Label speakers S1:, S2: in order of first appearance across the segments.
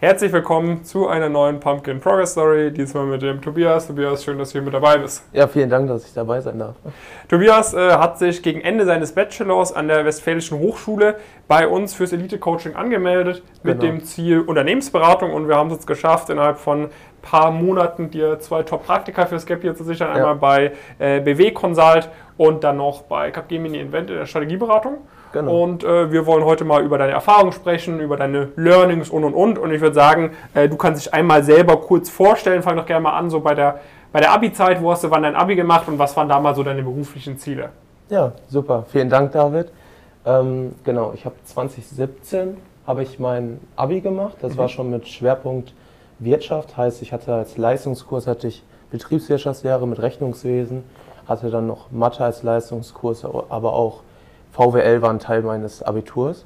S1: Herzlich willkommen zu einer neuen Pumpkin Progress Story, diesmal mit dem Tobias. Tobias, schön, dass du hier mit dabei bist.
S2: Ja, vielen Dank, dass ich dabei sein darf.
S1: Tobias äh, hat sich gegen Ende seines Bachelors an der Westfälischen Hochschule bei uns fürs Elite-Coaching angemeldet mit
S2: Genau.
S1: dem Ziel Unternehmensberatung und wir haben es jetzt geschafft, innerhalb von ein paar Monaten dir zwei Top-Praktika fürs Gap hier zu sichern. Einmal bei äh, BW Consult und dann noch bei Capgemini Invent in der Strategieberatung.
S2: Genau.
S1: Und äh, wir wollen heute mal über deine Erfahrungen sprechen, über deine Learnings und und und. Und ich würde sagen, äh, du kannst dich einmal selber kurz vorstellen. Fang doch gerne mal an, so bei der, bei der Abi-Zeit. Wo hast du wann dein Abi gemacht und was waren damals so deine beruflichen Ziele?
S2: Ja, super. Vielen Dank, David. Ähm, genau, ich habe 2017 habe ich mein Abi gemacht. Das war schon mit Schwerpunkt Wirtschaft. Heißt, ich hatte als Leistungskurs hatte ich Betriebswirtschaftslehre mit Rechnungswesen, hatte dann noch Mathe als Leistungskurs, aber auch VWL war ein Teil meines Abiturs.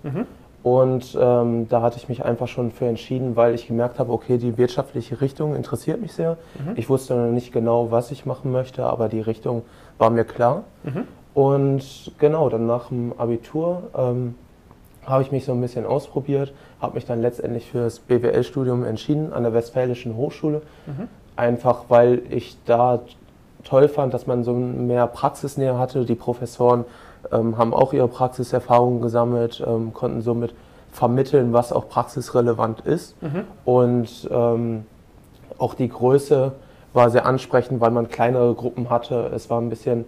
S2: Und ähm, da hatte ich mich einfach schon für entschieden, weil ich gemerkt habe, okay, die wirtschaftliche Richtung interessiert mich sehr. Ich wusste noch nicht genau, was ich machen möchte, aber die Richtung war mir klar. Und genau, dann nach dem Abitur ähm, habe ich mich so ein bisschen ausprobiert, habe mich dann letztendlich für das BWL-Studium entschieden an der Westfälischen Hochschule. Einfach weil ich da toll fand, dass man so mehr Praxisnähe hatte. Die Professoren haben auch ihre Praxiserfahrungen gesammelt, ähm, konnten somit vermitteln, was auch praxisrelevant ist. Und ähm, auch die Größe war sehr ansprechend, weil man kleinere Gruppen hatte. Es war ein bisschen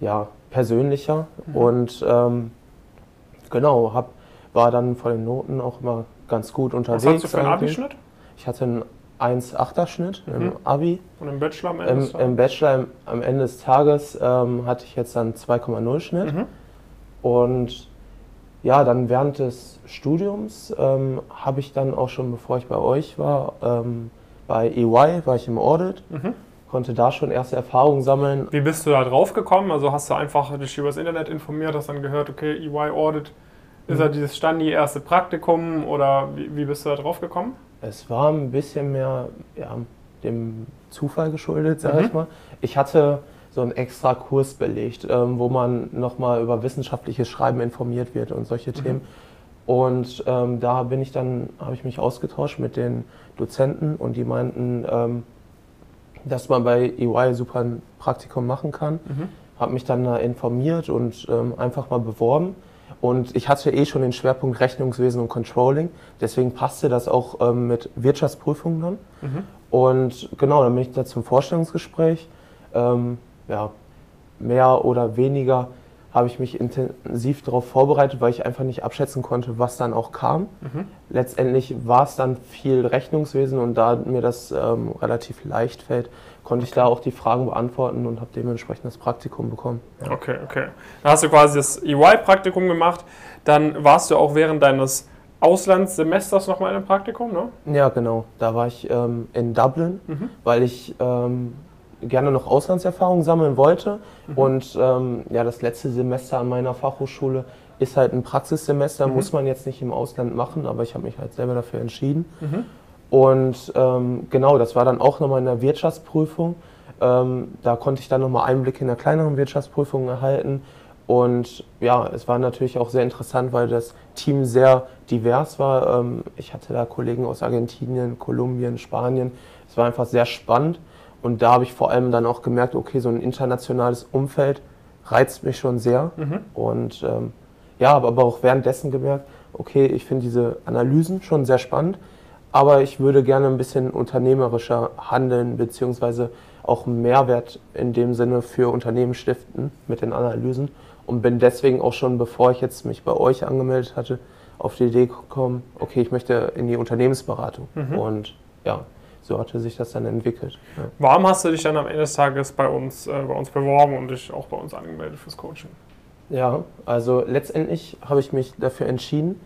S2: ja, persönlicher. Und ähm, genau, hab, war dann von den Noten auch immer ganz gut unterwegs.
S1: Was hast du für einen. Abischnitt?
S2: Ich hatte einen 1,8er-Schnitt im Abi.
S1: Und im Bachelor am Ende?
S2: Im,
S1: des Tages?
S2: Im Bachelor im, am Ende des Tages ähm, hatte ich jetzt dann 2,0 Schnitt.
S1: Mhm.
S2: Und ja, dann während des Studiums ähm, habe ich dann auch schon, bevor ich bei euch war, ähm, bei EY war ich im Audit,
S1: Mhm.
S2: konnte da schon erste Erfahrungen sammeln.
S1: Wie bist du da drauf gekommen? Also hast du einfach dich über das Internet informiert, hast dann gehört, okay, EY Audit, ist
S2: Mhm.
S1: ja dieses Standi erste Praktikum oder wie, wie bist du da drauf gekommen?
S2: Es war ein bisschen mehr ja, dem Zufall geschuldet, sag
S1: Mhm.
S2: ich mal. Ich hatte so einen extra Kurs belegt, ähm, wo man nochmal über wissenschaftliches Schreiben informiert wird und solche Themen. Und ähm, da bin ich dann, habe ich mich ausgetauscht mit den Dozenten und die meinten, ähm, dass man bei EY super ein Praktikum machen kann. Habe mich dann da informiert und ähm, einfach mal beworben. Und ich hatte eh schon den Schwerpunkt Rechnungswesen und Controlling. Deswegen passte das auch ähm, mit Wirtschaftsprüfungen dann. Und genau, dann bin ich da zum Vorstellungsgespräch. Ähm, ja, mehr oder weniger habe ich mich intensiv darauf vorbereitet, weil ich einfach nicht abschätzen konnte, was dann auch kam. Letztendlich war es dann viel Rechnungswesen und da mir das ähm, relativ leicht fällt, konnte ich da auch die Fragen beantworten und habe dementsprechend das Praktikum bekommen. Ja.
S1: Okay, okay. Dann hast du quasi das EY-Praktikum gemacht, dann warst du auch während deines Auslandssemesters nochmal in einem Praktikum, ne?
S2: Ja, genau. Da war ich ähm, in Dublin, weil ich ähm, gerne noch Auslandserfahrung sammeln wollte. Und ähm, ja, das letzte Semester an meiner Fachhochschule ist halt ein Praxissemester, muss man jetzt nicht im Ausland machen, aber ich habe mich halt selber dafür entschieden. Und ähm, genau, das war dann auch nochmal in der Wirtschaftsprüfung. Ähm, da konnte ich dann nochmal Einblick in der kleineren Wirtschaftsprüfung erhalten. Und ja, es war natürlich auch sehr interessant, weil das Team sehr divers war. Ähm, ich hatte da Kollegen aus Argentinien, Kolumbien, Spanien. Es war einfach sehr spannend. Und da habe ich vor allem dann auch gemerkt, okay, so ein internationales Umfeld reizt mich schon sehr. Und ähm, ja, habe aber auch währenddessen gemerkt, okay, ich finde diese Analysen schon sehr spannend, aber ich würde gerne ein bisschen unternehmerischer handeln, beziehungsweise auch einen Mehrwert in dem Sinne für Unternehmen stiften mit den Analysen und bin deswegen auch schon, bevor ich jetzt mich bei euch angemeldet hatte, auf die Idee gekommen, okay, ich möchte in die Unternehmensberatung. Und ja, so hatte sich das dann entwickelt. Ja.
S1: Warum hast du dich dann am Ende des Tages bei uns, äh, bei uns beworben und dich auch bei uns angemeldet fürs Coaching?
S2: Ja, also letztendlich habe ich mich dafür entschieden,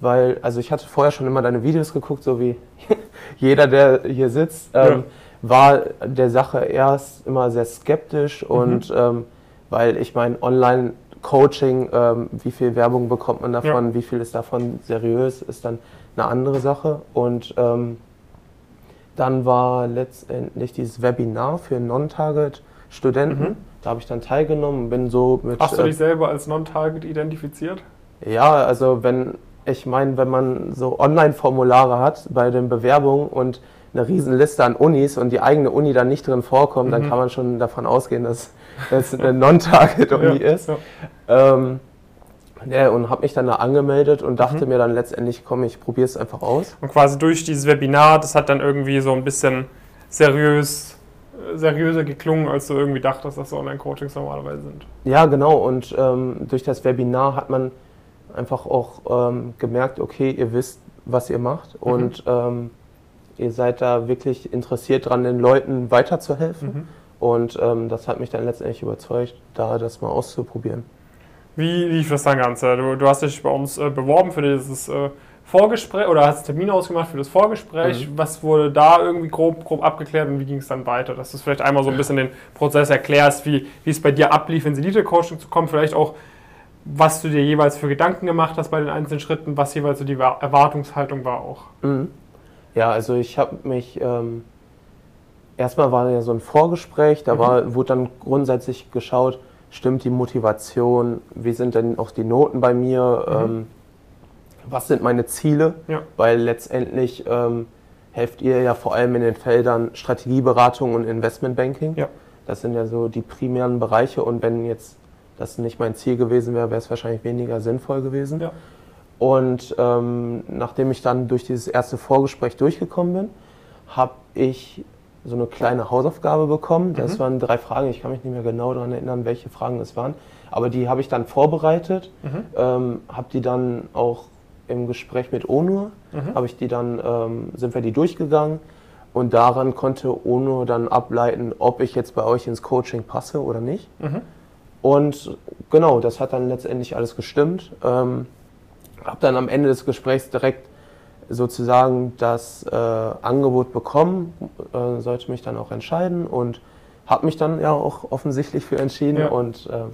S2: weil, also ich hatte vorher schon immer deine Videos geguckt, so wie jeder, der hier sitzt, ähm, war der Sache erst immer sehr skeptisch und ähm, weil ich meine, Online-Coaching, ähm, wie viel Werbung bekommt man davon, wie viel ist davon seriös, ist dann eine andere Sache und ähm, dann war letztendlich dieses Webinar für Non-Target-Studenten. Da habe ich dann teilgenommen und bin so mit.
S1: Hast du
S2: äh,
S1: dich selber als Non-Target identifiziert?
S2: ja, also wenn ich meine, wenn man so Online-Formulare hat bei den Bewerbungen und eine Riesenliste an Unis und die eigene Uni dann nicht drin vorkommt, mhm. dann kann man schon davon ausgehen, dass es eine Non-Target-Uni ja, ist. Ja. Ähm, ja, und habe mich dann da angemeldet und dachte mhm. mir dann letztendlich, komm, ich probiere es einfach aus.
S1: Und quasi durch dieses Webinar, das hat dann irgendwie so ein bisschen seriös, seriöser geklungen, als du irgendwie dachtest, dass so Online-Coachings normalerweise sind.
S2: Ja, genau. Und ähm, durch das Webinar hat man einfach auch ähm, gemerkt, okay, ihr wisst, was ihr macht mhm. und ähm, ihr seid da wirklich interessiert dran, den Leuten weiterzuhelfen. Mhm. Und ähm, das hat mich dann letztendlich überzeugt, da das mal auszuprobieren.
S1: Wie lief das dann Ganze? Du, du hast dich bei uns äh, beworben für dieses äh, Vorgespräch oder hast Termin ausgemacht für das Vorgespräch. Mhm. Was wurde da irgendwie grob, grob abgeklärt und wie ging es dann weiter? Dass du vielleicht einmal so ein bisschen den Prozess erklärst, wie, wie es bei dir ablief, ins Elite-Coaching zu kommen. Vielleicht auch, was du dir jeweils für Gedanken gemacht hast bei den einzelnen Schritten, was jeweils so die Erwartungshaltung war auch.
S2: Mhm. Ja, also ich habe mich, ähm, erstmal war ja so ein Vorgespräch, da mhm. war, wurde dann grundsätzlich geschaut, stimmt die Motivation, wie sind denn auch die Noten bei mir, mhm. ähm, was sind meine Ziele, ja. weil letztendlich ähm, helft ihr ja vor allem in den Feldern Strategieberatung und Investmentbanking. Ja. Das sind ja so die primären Bereiche und wenn jetzt das nicht mein Ziel gewesen wäre, wäre es wahrscheinlich weniger sinnvoll gewesen. Ja. Und ähm, nachdem ich dann durch dieses erste Vorgespräch durchgekommen bin, habe ich so eine kleine Hausaufgabe bekommen. Das mhm. waren drei Fragen. Ich kann mich nicht mehr genau daran erinnern, welche Fragen es waren. Aber die habe ich dann vorbereitet, mhm. ähm, habe die dann auch im Gespräch mit Onur, mhm. habe ich die dann, ähm, sind wir die durchgegangen und daran konnte Onur dann ableiten, ob ich jetzt bei euch ins Coaching passe oder nicht. Mhm. Und genau, das hat dann letztendlich alles gestimmt. Ähm, habe dann am Ende des Gesprächs direkt sozusagen das äh, Angebot bekommen, äh, sollte mich dann auch entscheiden und habe mich dann ja auch offensichtlich für entschieden ja. und äh,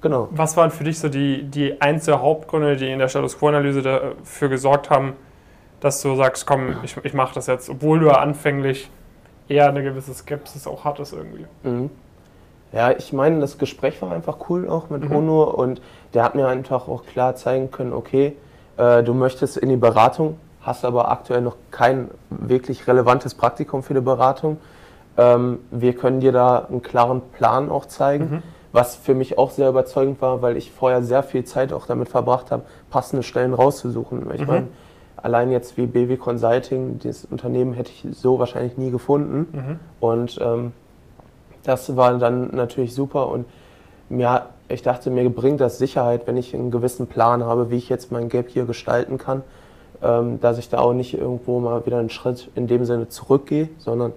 S2: genau.
S1: Was waren für dich so die, die einzelnen Hauptgründe, die in der Status Quo-Analyse dafür gesorgt haben, dass du sagst, komm, ich, ich mache das jetzt, obwohl du ja anfänglich eher eine gewisse Skepsis auch hattest irgendwie?
S2: Mhm. Ja, ich meine, das Gespräch war einfach cool auch mit mhm. Ono und der hat mir einfach auch klar zeigen können, okay, äh, du möchtest in die Beratung, hast aber aktuell noch kein wirklich relevantes Praktikum für die Beratung. Ähm, wir können dir da einen klaren Plan auch zeigen, mhm. was für mich auch sehr überzeugend war, weil ich vorher sehr viel Zeit auch damit verbracht habe, passende Stellen rauszusuchen. Ich mhm. meine, allein jetzt wie BW Consulting, das Unternehmen hätte ich so wahrscheinlich nie gefunden. Mhm. Und ähm, das war dann natürlich super und mir, ich dachte, mir bringt das Sicherheit, wenn ich einen gewissen Plan habe, wie ich jetzt mein Gap hier gestalten kann ähm, dass ich da auch nicht irgendwo mal wieder einen Schritt in dem Sinne zurückgehe, sondern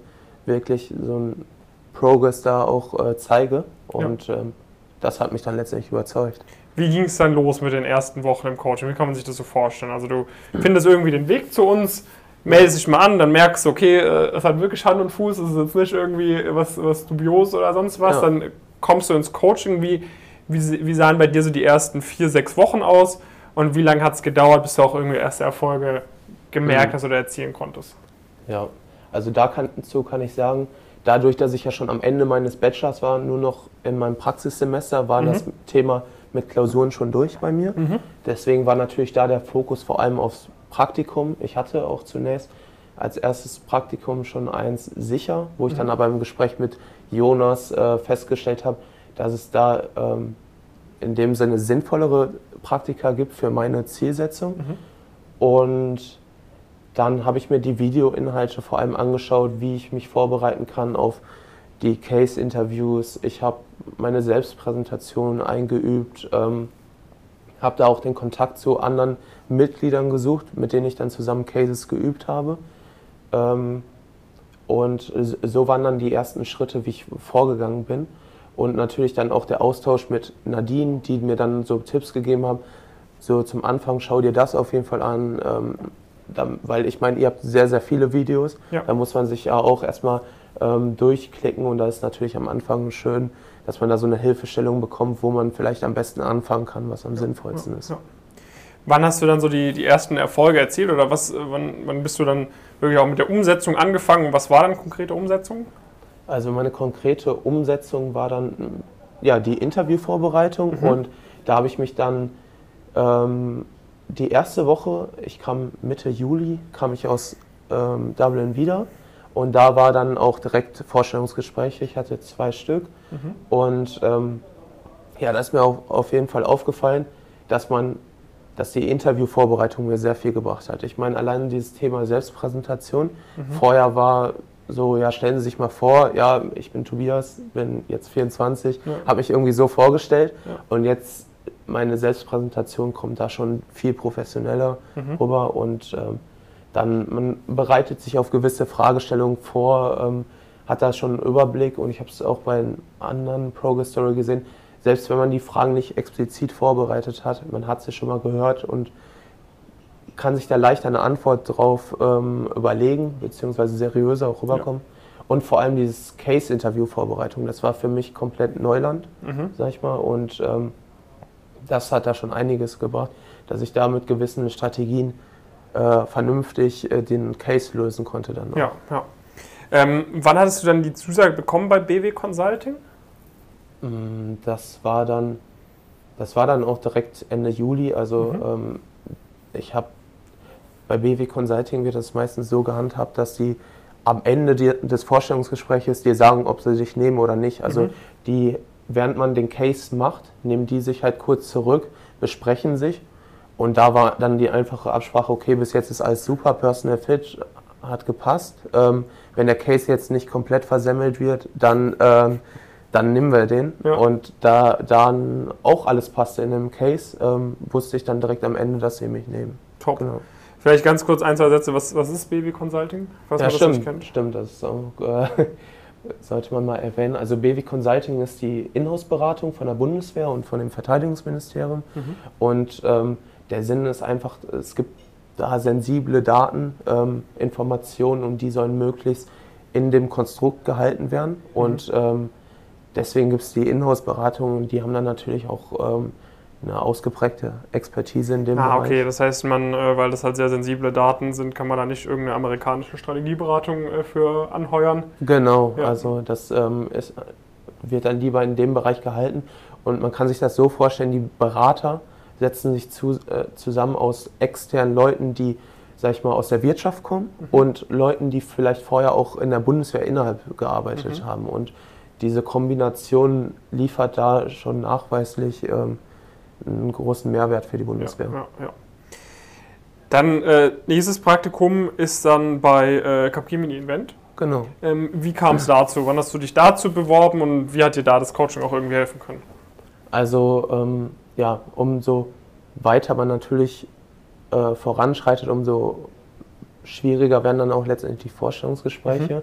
S2: wirklich so einen Progress da auch äh, zeige. Und ja. ähm, das hat mich dann letztendlich überzeugt.
S1: Wie ging es dann los mit den ersten Wochen im Coaching? Wie kann man sich das so vorstellen? Also du findest irgendwie den Weg zu uns, meldest dich mal an, dann merkst du, okay, äh, es hat wirklich Hand und Fuß, es ist jetzt nicht irgendwie was, was dubios oder sonst was. Ja. Dann kommst du ins Coaching. Wie, wie, wie sahen bei dir so die ersten vier, sechs Wochen aus? Und wie lange hat es gedauert, bis du auch irgendwie erste Erfolge gemerkt mhm. hast oder erzielen konntest?
S2: Ja, also dazu kann ich sagen, dadurch, dass ich ja schon am Ende meines Bachelors war, nur noch in meinem Praxissemester, war mhm. das Thema mit Klausuren schon durch bei mir. Mhm. Deswegen war natürlich da der Fokus vor allem aufs Praktikum. Ich hatte auch zunächst als erstes Praktikum schon eins sicher, wo ich mhm. dann aber im Gespräch mit Jonas äh, festgestellt habe, dass es da ähm, in dem Sinne sinnvollere Praktika gibt für meine Zielsetzung. Mhm. Und dann habe ich mir die Videoinhalte vor allem angeschaut, wie ich mich vorbereiten kann auf die Case-Interviews. Ich habe meine Selbstpräsentation eingeübt, ähm, habe da auch den Kontakt zu anderen Mitgliedern gesucht, mit denen ich dann zusammen Cases geübt habe. Ähm, und so waren dann die ersten Schritte, wie ich vorgegangen bin und natürlich dann auch der Austausch mit Nadine, die mir dann so Tipps gegeben haben. So zum Anfang schau dir das auf jeden Fall an, ähm, dann, weil ich meine, ihr habt sehr, sehr viele Videos. Ja. Da muss man sich ja auch erstmal ähm, durchklicken und da ist natürlich am Anfang schön, dass man da so eine Hilfestellung bekommt, wo man vielleicht am besten anfangen kann, was am ja. sinnvollsten ja. ist.
S1: Wann hast du dann so die, die ersten Erfolge erzielt oder was, wann, wann bist du dann wirklich auch mit der Umsetzung angefangen und was war dann konkrete Umsetzung?
S2: Also meine konkrete Umsetzung war dann ja die Interviewvorbereitung mhm. und da habe ich mich dann ähm, die erste Woche, ich kam Mitte Juli, kam ich aus ähm, Dublin wieder und da war dann auch direkt Vorstellungsgespräche. Ich hatte zwei Stück mhm. und ähm, ja, da ist mir auch auf jeden Fall aufgefallen, dass man, dass die Interviewvorbereitung mir sehr viel gebracht hat. Ich meine, allein dieses Thema Selbstpräsentation. Mhm. Vorher war so, ja, stellen Sie sich mal vor, ja, ich bin Tobias, bin jetzt 24, ja. habe mich irgendwie so vorgestellt ja. und jetzt meine Selbstpräsentation kommt da schon viel professioneller mhm. rüber und ähm, dann man bereitet sich auf gewisse Fragestellungen vor, ähm, hat da schon einen Überblick und ich habe es auch bei anderen Progress Story gesehen, selbst wenn man die Fragen nicht explizit vorbereitet hat, man hat sie schon mal gehört und kann sich da leicht eine Antwort drauf ähm, überlegen, beziehungsweise seriöser auch rüberkommen. Ja. Und vor allem dieses Case-Interview-Vorbereitung, das war für mich komplett Neuland, mhm. sag ich mal. Und ähm, das hat da schon einiges gebracht, dass ich da mit gewissen Strategien äh, vernünftig äh, den Case lösen konnte dann.
S1: Auch. Ja, ja. Ähm, wann hattest du dann die Zusage bekommen bei BW Consulting?
S2: Mm, das war dann, das war dann auch direkt Ende Juli. Also mhm. ähm, ich habe bei BW Consulting wird das meistens so gehandhabt, dass sie am Ende des Vorstellungsgespräches dir sagen, ob sie dich nehmen oder nicht. Also mhm. die, während man den Case macht, nehmen die sich halt kurz zurück, besprechen sich und da war dann die einfache Absprache, okay, bis jetzt ist alles super, Personal Fit hat gepasst. Ähm, wenn der Case jetzt nicht komplett versemmelt wird, dann ähm, dann nehmen wir den. Ja. Und da dann auch alles passte in dem Case, ähm, wusste ich dann direkt am Ende, dass sie mich nehmen.
S1: Top. Genau. Vielleicht ganz kurz ein, zwei Sätze. Was, was ist Baby Consulting?
S2: Was ja, stimmt, das stimmt. Das ist auch, äh, sollte man mal erwähnen. Also Baby Consulting ist die Inhouse-Beratung von der Bundeswehr und von dem Verteidigungsministerium. Mhm. Und ähm, der Sinn ist einfach, es gibt da sensible Daten, ähm, Informationen und die sollen möglichst in dem Konstrukt gehalten werden. Mhm. Und ähm, deswegen gibt es die Inhouse-Beratung und die haben dann natürlich auch ähm, eine ausgeprägte Expertise in dem
S1: ah, Bereich. okay, das heißt, man, äh, weil das halt sehr sensible Daten sind, kann man da nicht irgendeine amerikanische Strategieberatung äh, für anheuern?
S2: Genau, ja. also das ähm, ist, wird dann lieber in dem Bereich gehalten und man kann sich das so vorstellen, die Berater setzen sich zu, äh, zusammen aus externen Leuten, die sag ich mal, aus der Wirtschaft kommen mhm. und Leuten, die vielleicht vorher auch in der Bundeswehr innerhalb gearbeitet mhm. haben. Und diese Kombination liefert da schon nachweislich ähm, einen großen Mehrwert für die Bundeswehr. Ja, ja.
S1: Dann äh, nächstes Praktikum ist dann bei äh, Capgemini Invent.
S2: Genau.
S1: Ähm, wie kam es dazu? Wann hast du dich dazu beworben und wie hat dir da das Coaching auch irgendwie helfen können?
S2: Also ähm, ja, umso weiter man natürlich äh, voranschreitet, umso schwieriger werden dann auch letztendlich die Vorstellungsgespräche. Mhm.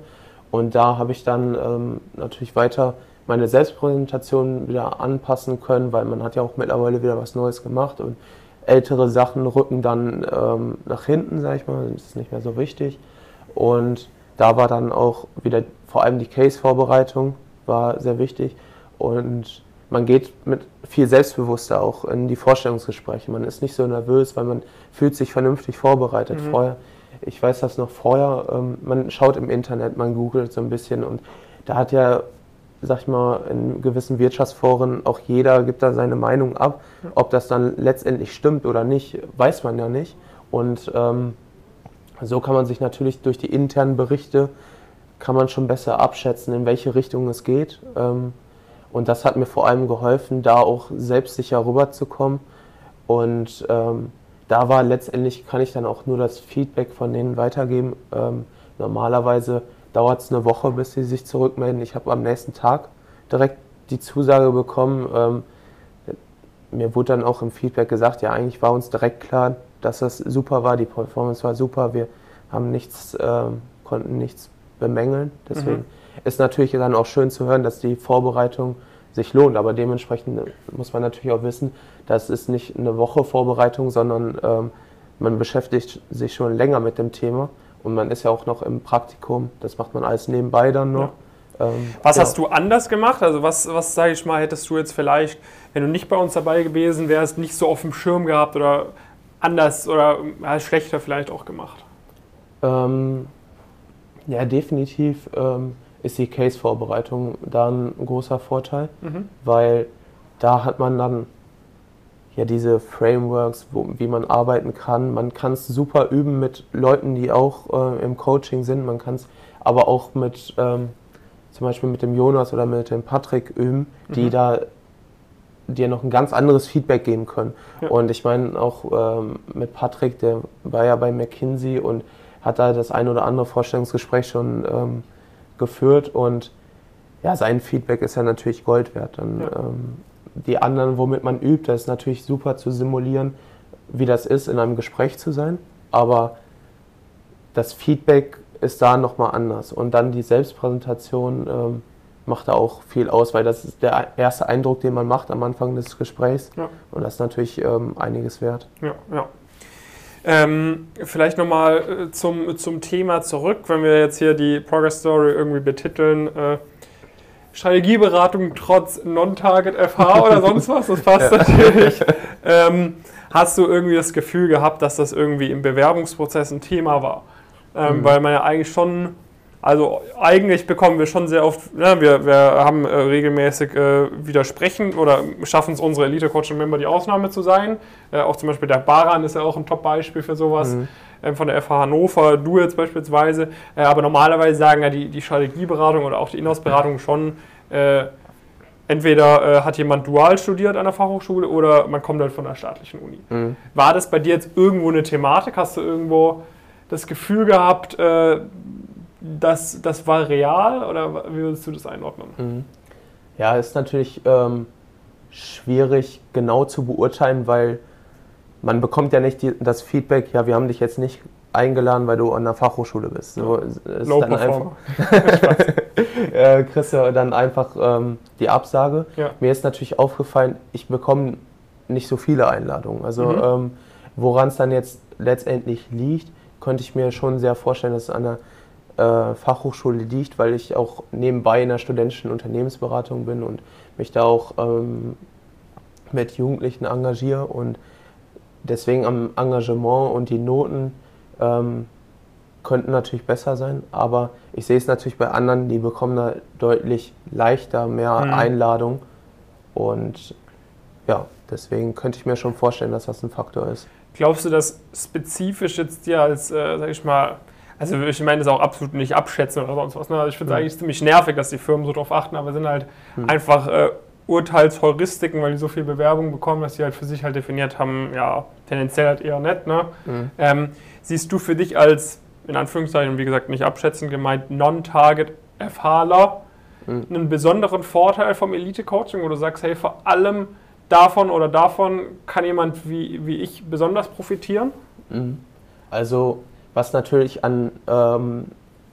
S2: Und da habe ich dann ähm, natürlich weiter meine Selbstpräsentation wieder anpassen können, weil man hat ja auch mittlerweile wieder was Neues gemacht und ältere Sachen rücken dann ähm, nach hinten, sage ich mal, das ist nicht mehr so wichtig. Und da war dann auch wieder vor allem die Case-Vorbereitung war sehr wichtig und man geht mit viel selbstbewusster auch in die Vorstellungsgespräche. Man ist nicht so nervös, weil man fühlt sich vernünftig vorbereitet mhm. vorher. Ich weiß das noch vorher, ähm, man schaut im Internet, man googelt so ein bisschen und da hat ja sag ich mal, in gewissen Wirtschaftsforen auch jeder gibt da seine Meinung ab. Ob das dann letztendlich stimmt oder nicht, weiß man ja nicht. Und ähm, so kann man sich natürlich durch die internen Berichte kann man schon besser abschätzen, in welche Richtung es geht. Ähm, und das hat mir vor allem geholfen, da auch selbstsicher rüberzukommen. Und ähm, da war letztendlich, kann ich dann auch nur das Feedback von denen weitergeben. Ähm, normalerweise dauert es eine Woche, bis sie sich zurückmelden. Ich habe am nächsten Tag direkt die Zusage bekommen. Ähm, mir wurde dann auch im Feedback gesagt, ja, eigentlich war uns direkt klar, dass das super war, die Performance war super, wir haben nichts, äh, konnten nichts bemängeln. Deswegen mhm. ist natürlich dann auch schön zu hören, dass die Vorbereitung sich lohnt. Aber dementsprechend muss man natürlich auch wissen, das ist nicht eine Woche Vorbereitung, sondern ähm, man beschäftigt sich schon länger mit dem Thema. Und man ist ja auch noch im Praktikum, das macht man alles nebenbei dann noch.
S1: Ja. Ähm, was ja. hast du anders gemacht? Also was, was sage ich mal, hättest du jetzt vielleicht, wenn du nicht bei uns dabei gewesen wärst, nicht so auf dem Schirm gehabt oder anders oder ja, schlechter vielleicht auch gemacht?
S2: Ähm, ja, definitiv ähm, ist die Case-Vorbereitung da ein großer Vorteil, mhm. weil da hat man dann ja diese Frameworks, wo, wie man arbeiten kann. Man kann es super üben mit Leuten, die auch äh, im Coaching sind. Man kann es aber auch mit ähm, zum Beispiel mit dem Jonas oder mit dem Patrick üben, die mhm. da dir noch ein ganz anderes Feedback geben können. Ja. Und ich meine auch ähm, mit Patrick, der war ja bei McKinsey und hat da das ein oder andere Vorstellungsgespräch schon ähm, geführt und ja, sein Feedback ist ja natürlich Gold wert. Dann, ja. Die anderen, womit man übt, das ist natürlich super zu simulieren, wie das ist, in einem Gespräch zu sein. Aber das Feedback ist da nochmal anders. Und dann die Selbstpräsentation ähm, macht da auch viel aus, weil das ist der erste Eindruck, den man macht am Anfang des Gesprächs. Ja. Und das ist natürlich ähm, einiges wert.
S1: Ja, ja. Ähm, vielleicht nochmal äh, zum, zum Thema zurück, wenn wir jetzt hier die Progress Story irgendwie betiteln. Äh, Strategieberatung trotz Non-Target-FH oder sonst was, das passt ja. natürlich. Ähm, hast du irgendwie das Gefühl gehabt, dass das irgendwie im Bewerbungsprozess ein Thema war? Ähm, mhm. Weil man ja eigentlich schon also eigentlich bekommen wir schon sehr oft, ne, wir, wir haben äh, regelmäßig äh, widersprechen oder schaffen es unsere Elite-Coaching-Member die Ausnahme zu sein. Äh, auch zum Beispiel der Baran ist ja auch ein Top-Beispiel für sowas. Mhm. Ähm, von der FH Hannover, du jetzt beispielsweise. Äh, aber normalerweise sagen ja die, die Strategieberatung oder auch die Inhouse-Beratung schon, äh, entweder äh, hat jemand dual studiert an der Fachhochschule oder man kommt halt von der staatlichen Uni. Mhm. War das bei dir jetzt irgendwo eine Thematik? Hast du irgendwo das Gefühl gehabt, das, das war real oder wie würdest du das einordnen? Mhm.
S2: Ja, ist natürlich ähm, schwierig genau zu beurteilen, weil man bekommt ja nicht die, das Feedback, ja, wir haben dich jetzt nicht eingeladen, weil du an der Fachhochschule bist. So ist Low dann einfach, äh, kriegst du dann einfach ähm, die Absage. Ja. Mir ist natürlich aufgefallen, ich bekomme nicht so viele Einladungen. Also mhm. ähm, woran es dann jetzt letztendlich liegt, könnte ich mir schon sehr vorstellen, dass es an der äh, Fachhochschule liegt, weil ich auch nebenbei in der studentischen Unternehmensberatung bin und mich da auch ähm, mit Jugendlichen engagiere und deswegen am Engagement und die Noten ähm, könnten natürlich besser sein, aber ich sehe es natürlich bei anderen, die bekommen da deutlich leichter mehr mhm. Einladung und ja, deswegen könnte ich mir schon vorstellen, dass das ein Faktor ist.
S1: Glaubst du, dass spezifisch jetzt dir als, äh, sag ich mal, also ich meine das auch absolut nicht abschätzen oder sonst was. Ne? Also ich finde es mhm. eigentlich ziemlich nervig, dass die Firmen so drauf achten, aber sind halt mhm. einfach äh, Urteilsheuristiken, weil die so viel Bewerbung bekommen, dass sie halt für sich halt definiert haben, ja, tendenziell halt eher nett. Ne? Mhm. Ähm, siehst du für dich als, in Anführungszeichen, wie gesagt, nicht abschätzend gemeint, Non-Target-FHler mhm. einen besonderen Vorteil vom Elite-Coaching, wo du sagst, hey, vor allem davon oder davon kann jemand wie, wie ich besonders profitieren?
S2: Mhm. Also was natürlich an, ähm,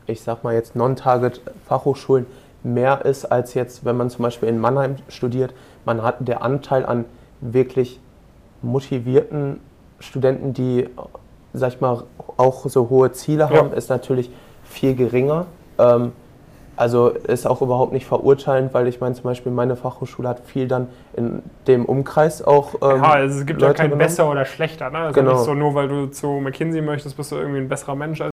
S2: ich sag mal jetzt Non-Target-Fachhochschulen mehr ist als jetzt, wenn man zum Beispiel in Mannheim studiert. Man hat der Anteil an wirklich motivierten Studenten, die, sag ich mal, auch so hohe Ziele haben, ja. ist natürlich viel geringer. Ähm, also ist auch überhaupt nicht verurteilend, weil ich meine, zum Beispiel meine Fachhochschule hat viel dann in dem Umkreis auch.
S1: Ähm, ja, also es gibt Leute ja kein genommen. besser oder schlechter. Ne? Also genau. nicht so, nur weil du zu McKinsey möchtest, bist du irgendwie ein besserer Mensch als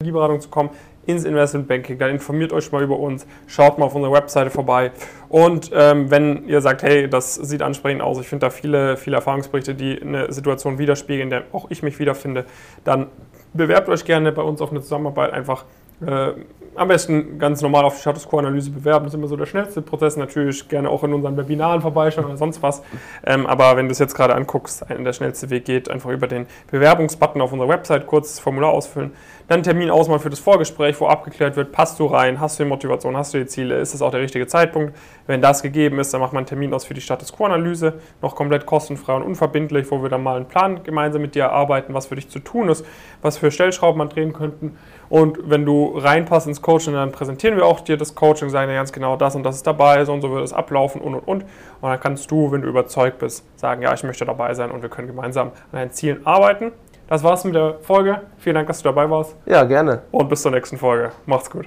S1: Strategieberatung zu kommen, ins Investment Banking, dann informiert euch mal über uns, schaut mal auf unserer Webseite vorbei. Und ähm, wenn ihr sagt, hey, das sieht ansprechend aus, ich finde da viele, viele Erfahrungsberichte, die eine Situation widerspiegeln, in der auch ich mich wiederfinde, dann bewerbt euch gerne bei uns auf eine Zusammenarbeit. Einfach äh, am besten ganz normal auf die Status Quo-Analyse bewerben. Das ist immer so der schnellste Prozess. Natürlich gerne auch in unseren Webinaren vorbeischauen oder sonst was. Ähm, aber wenn du es jetzt gerade anguckst, der schnellste Weg geht einfach über den Bewerbungsbutton auf unserer Website, kurz das Formular ausfüllen, dann Termin ausmachen für das Vorgespräch, wo abgeklärt wird, passt du rein, hast du die Motivation, hast du die Ziele, ist das auch der richtige Zeitpunkt. Wenn das gegeben ist, dann macht man einen Termin aus für die Status Quo-Analyse, noch komplett kostenfrei und unverbindlich, wo wir dann mal einen Plan gemeinsam mit dir erarbeiten, was für dich zu tun ist, was für Stellschrauben man drehen könnten. Und wenn du reinpasst ins Coaching, dann präsentieren wir auch dir das Coaching, sagen dir ganz genau, das und das ist dabei, so und so wird es ablaufen und und und. Und dann kannst du, wenn du überzeugt bist, sagen, ja, ich möchte dabei sein und wir können gemeinsam an deinen Zielen arbeiten. Das war's mit der Folge. Vielen Dank, dass du dabei warst.
S2: Ja, gerne.
S1: Und bis zur nächsten Folge. Macht's gut.